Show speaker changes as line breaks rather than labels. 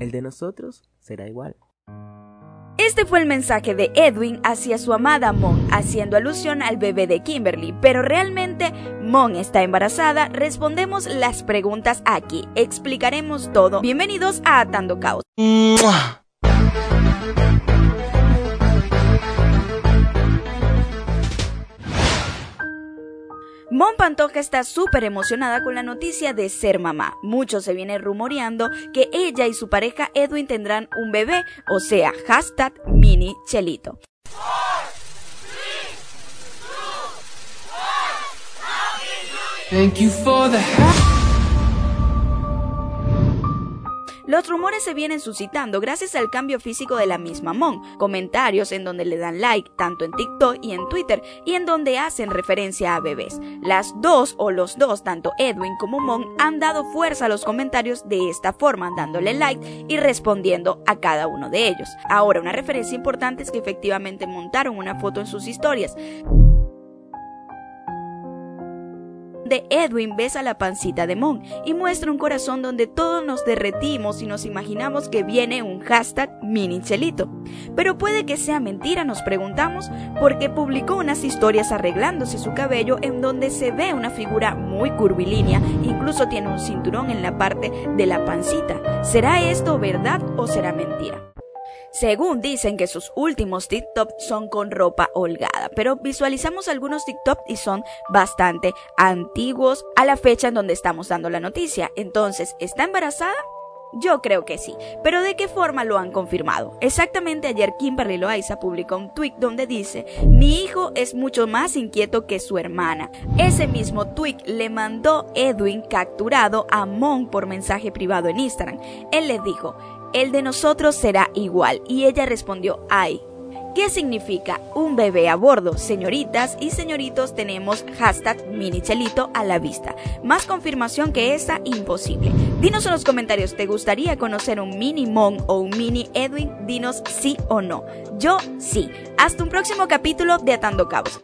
El de nosotros será igual.
Este fue el mensaje de Edwin hacia su amada Mon, haciendo alusión al bebé de Kimberly. Pero realmente Mon está embarazada. Respondemos las preguntas aquí. Explicaremos todo. Bienvenidos a Atando Caos. Mon Pantoja está súper emocionada con la noticia de ser mamá. Mucho se viene rumoreando que ella y su pareja Edwin tendrán un bebé, o sea, hashtag mini chelito. Thank you Los rumores se vienen suscitando gracias al cambio físico de la misma Mon, comentarios en donde le dan like tanto en TikTok y en Twitter y en donde hacen referencia a bebés. Las dos o los dos, tanto Edwin como Mon, han dado fuerza a los comentarios de esta forma, dándole like y respondiendo a cada uno de ellos. Ahora, una referencia importante es que efectivamente montaron una foto en sus historias. De Edwin besa la pancita de Mon y muestra un corazón donde todos nos derretimos y nos imaginamos que viene un hashtag mini chelito. Pero puede que sea mentira, nos preguntamos, porque publicó unas historias arreglándose su cabello en donde se ve una figura muy curvilínea, incluso tiene un cinturón en la parte de la pancita. ¿Será esto verdad o será mentira? Según dicen que sus últimos TikTok son con ropa holgada, pero visualizamos algunos TikTok y son bastante antiguos a la fecha en donde estamos dando la noticia. Entonces, ¿está embarazada? Yo creo que sí, pero ¿de qué forma lo han confirmado? Exactamente ayer Kimberly Loaiza publicó un tweet donde dice, mi hijo es mucho más inquieto que su hermana. Ese mismo tweet le mandó Edwin capturado a Mon por mensaje privado en Instagram. Él le dijo, el de nosotros será igual. Y ella respondió, ay. ¿Qué significa un bebé a bordo? Señoritas y señoritos tenemos hashtag minichelito a la vista. Más confirmación que esta, imposible. Dinos en los comentarios, ¿te gustaría conocer un mini Mon o un mini Edwin? Dinos sí o no. Yo sí. Hasta un próximo capítulo de Atando Cabos.